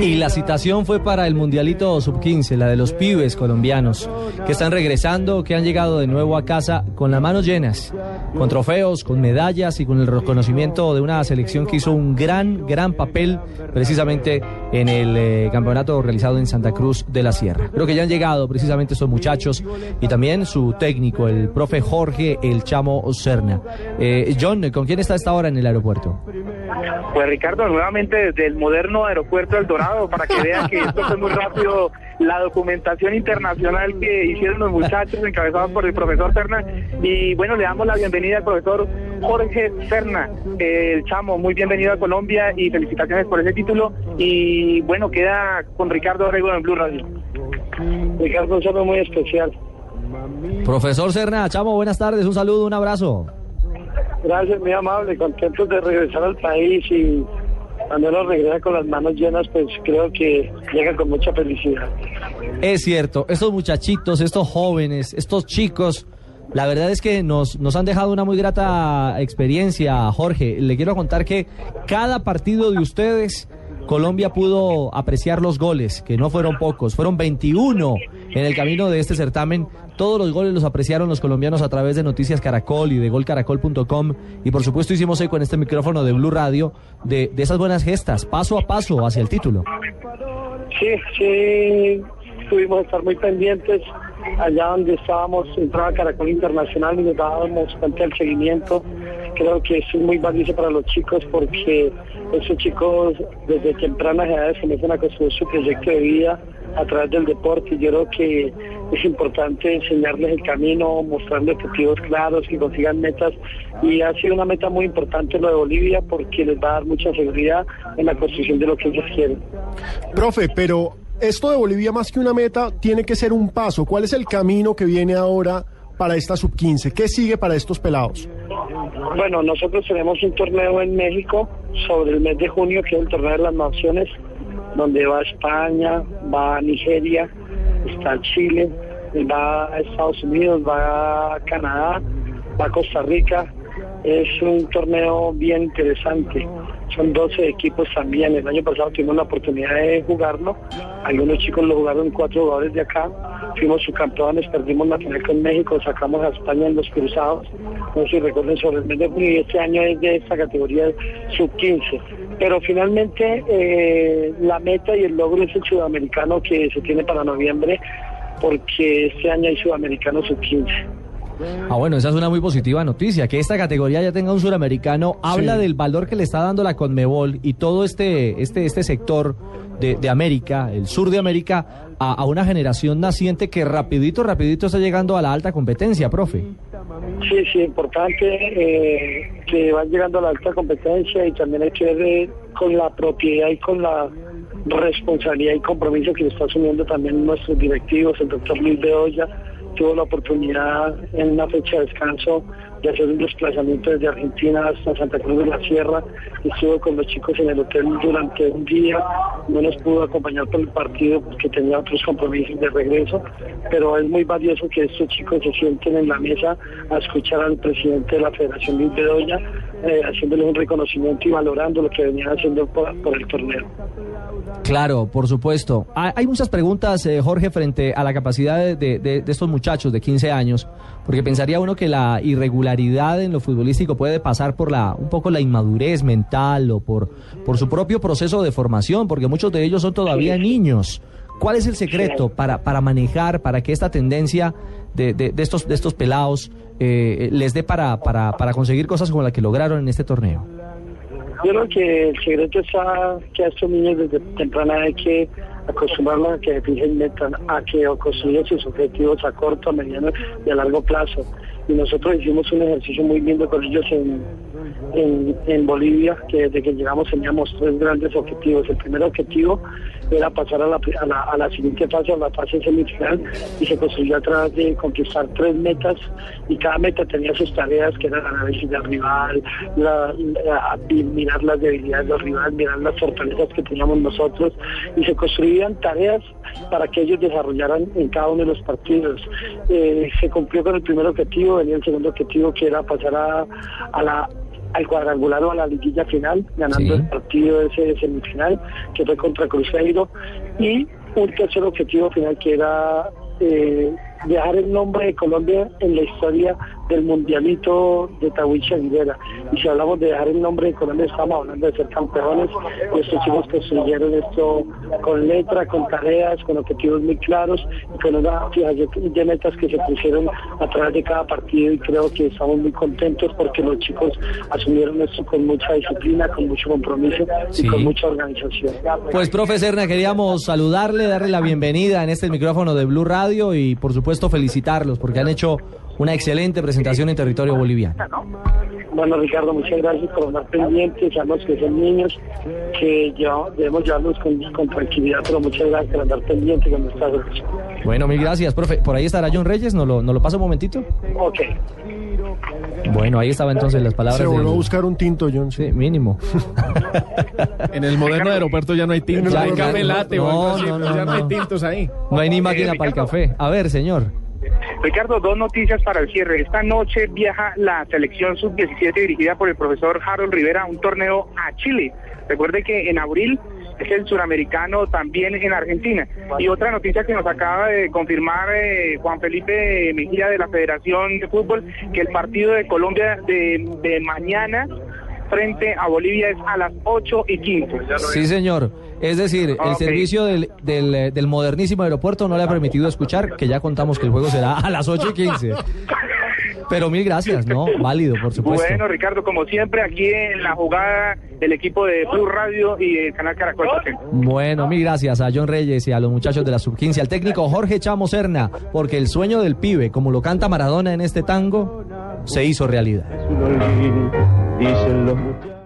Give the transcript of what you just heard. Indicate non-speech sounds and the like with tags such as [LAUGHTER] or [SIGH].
Y la citación fue para el Mundialito Sub-15, la de los pibes colombianos, que están regresando, que han llegado de nuevo a casa con las manos llenas, con trofeos, con medallas y con el reconocimiento de una selección que hizo un gran, gran papel precisamente en el eh, campeonato realizado en Santa Cruz de la Sierra. Creo que ya han llegado precisamente estos muchachos y también su técnico, el profe Jorge El Chamo Serna. Eh, John, ¿con quién está esta hora en el aeropuerto? Pues Ricardo, nuevamente desde el moderno aeropuerto El Dorado, para que vean que esto fue muy rápido, la documentación internacional que hicieron los muchachos encabezados por el profesor Serna. Y bueno, le damos la bienvenida al profesor Jorge Serna, el chamo, muy bienvenido a Colombia y felicitaciones por ese título. Y bueno, queda con Ricardo Orrego en Blue Radio. Ricardo, un saludo muy especial. Profesor Serna, chamo, buenas tardes, un saludo, un abrazo. Gracias, muy amable, contentos de regresar al país y cuando uno regresa con las manos llenas, pues creo que llega con mucha felicidad. Es cierto, estos muchachitos, estos jóvenes, estos chicos, la verdad es que nos, nos han dejado una muy grata experiencia, Jorge. Le quiero contar que cada partido de ustedes Colombia pudo apreciar los goles, que no fueron pocos, fueron 21 en el camino de este certamen. Todos los goles los apreciaron los colombianos a través de Noticias Caracol y de golcaracol.com. Y por supuesto hicimos eco en este micrófono de Blue Radio de, de esas buenas gestas, paso a paso hacia el título. Sí, sí, tuvimos que estar muy pendientes allá donde estábamos, entraba Caracol Internacional y nos dábamos cuenta del seguimiento. Creo que es muy valioso para los chicos porque esos chicos desde tempranas edades comienzan a construir su proyecto de vida a través del deporte yo creo que es importante enseñarles el camino, mostrarles objetivos claros, que consigan metas y ha sido una meta muy importante lo de Bolivia porque les va a dar mucha seguridad en la construcción de lo que ellos quieren. Profe, pero esto de Bolivia más que una meta tiene que ser un paso. ¿Cuál es el camino que viene ahora para esta sub-15? ¿Qué sigue para estos pelados? Bueno, nosotros tenemos un torneo en México sobre el mes de junio, que es el torneo de las naciones, donde va España, va Nigeria, está Chile, va Estados Unidos, va Canadá, va Costa Rica. Es un torneo bien interesante son 12 equipos también. El año pasado tuvimos la oportunidad de jugarlo. Algunos chicos lo jugaron cuatro jugadores de acá. Fuimos subcampeones, perdimos la final con México, sacamos a España en los cruzados. No sé si recuerden sobre el mes de junio y este año es de esta categoría sub-15. Pero finalmente eh, la meta y el logro es el sudamericano que se tiene para noviembre porque este año hay sudamericano sub-15. Ah, bueno, esa es una muy positiva noticia. Que esta categoría ya tenga un suramericano habla del valor que le está dando la Conmebol y todo este, este, este sector de, América, el sur de América, a, una generación naciente que rapidito, rapidito está llegando a la alta competencia, profe. Sí, sí, importante eh, que van llegando a la alta competencia y también hay que ver eh, con la propiedad y con la responsabilidad y compromiso que está asumiendo también nuestros directivos, el doctor Luis Bedoya, tuvo la oportunidad en una fecha de descanso de hacer un desplazamiento desde Argentina hasta Santa Cruz de la Sierra. Estuvo con los chicos en el hotel durante un día, no nos pudo acompañar por el partido porque tenía otros compromisos de regreso, pero es muy valioso que estos chicos se sienten en la mesa a escuchar al presidente de la Federación Luis Bedoya, eh, haciéndole un reconocimiento y valorando lo que venían haciendo por, el torneo. Claro, por supuesto. Hay muchas preguntas, eh, Jorge, frente a la capacidad de, de, estos muchachos de 15 años, porque pensaría uno que la irregularidad en lo futbolístico puede pasar por la un poco la inmadurez mental o por, por su propio proceso de formación, porque muchos de ellos son todavía niños. ¿Cuál es el secreto para, para manejar, para que esta tendencia de, de, estos, de estos pelados eh, les dé para, para, para conseguir cosas como la que lograron en este torneo? Yo creo que el secreto está que a estos niños desde temprana hay que acostumbrarlos a que fijen metas, a que construyan sus objetivos a corto, a mediano y a largo plazo. Y nosotros hicimos un ejercicio muy lindo con ellos en, en, Bolivia, que desde que llegamos teníamos tres grandes objetivos. El primer objetivo era pasar a la, a la, siguiente fase, a la fase semifinal, y se construyó a través de conquistar tres metas, y cada meta tenía sus tareas, que eran análisis del rival, mirar las debilidades del rival, mirar las fortalezas que teníamos nosotros, y se construían tareas para que ellos desarrollaran en cada uno de los partidos. Eh, se cumplió con el primer objetivo, venía el segundo objetivo que era pasar a, a la al cuadrangular o a la liguilla final, ganando Sí. el partido ese de semifinal, que fue contra Cruzeiro, y un tercer objetivo final que era eh, dejar el nombre de Colombia en la historia del mundialito de Tahuicha Rivera. Y si hablamos de dejar el nombre de Colombia, estamos hablando de ser campeones. Y estos chicos construyeron esto con letra, con tareas, con objetivos muy claros y con una fijación de metas que se pusieron a través de cada partido. Y creo que estamos muy contentos porque los chicos asumieron esto con mucha disciplina, con mucho compromiso Sí. y con mucha organización. Pues, profe Serna, queríamos saludarle, darle la bienvenida en este micrófono de Blue Radio y, por supuesto, felicitarlos porque han hecho una excelente presentación en territorio boliviano. Bueno, Ricardo, muchas gracias por andar pendientes. Sabemos que son niños que ya debemos llevarlos con, con tranquilidad, pero muchas gracias por andar pendientes con nuestra selección. Bueno, mil gracias, profe. ¿Por ahí estará John Reyes? ¿Nos lo, nos lo pasa un momentito? Ok. Bueno, ahí estaban entonces las palabras Se volvió a buscar un tinto, John. Sí, mínimo. [LAUGHS] En el moderno aeropuerto ya no hay tintos, Ya, hay café o no, ya no hay tintos ahí. No hay ni máquina para el café. A ver, señor. Ricardo, dos noticias para el cierre. Esta noche viaja la selección sub-17 dirigida por el profesor Harold Rivera a un torneo a Chile. Recuerde que en abril el suramericano también en Argentina. Y otra noticia que nos acaba de confirmar eh, Juan Felipe Mejía de la Federación de Fútbol, que el partido de Colombia de, de mañana frente a Bolivia es a las 8 y 15. Sí, señor. Es decir, el Ok. servicio del, del, del modernísimo aeropuerto no le ha permitido escuchar que ya contamos que el juego será a las 8 y 15. [LAUGHS] Pero mil gracias, ¿no? [LAUGHS] Válido, por supuesto. Bueno, Ricardo, como siempre, aquí en la jugada del equipo de Blue Radio y el canal Caracol. Bueno, mil gracias a John Reyes y a los muchachos de la sub-15, al técnico Jorge Chamo Serna, porque el sueño del pibe, como lo canta Maradona en este tango, se hizo realidad. dicen los muchachos.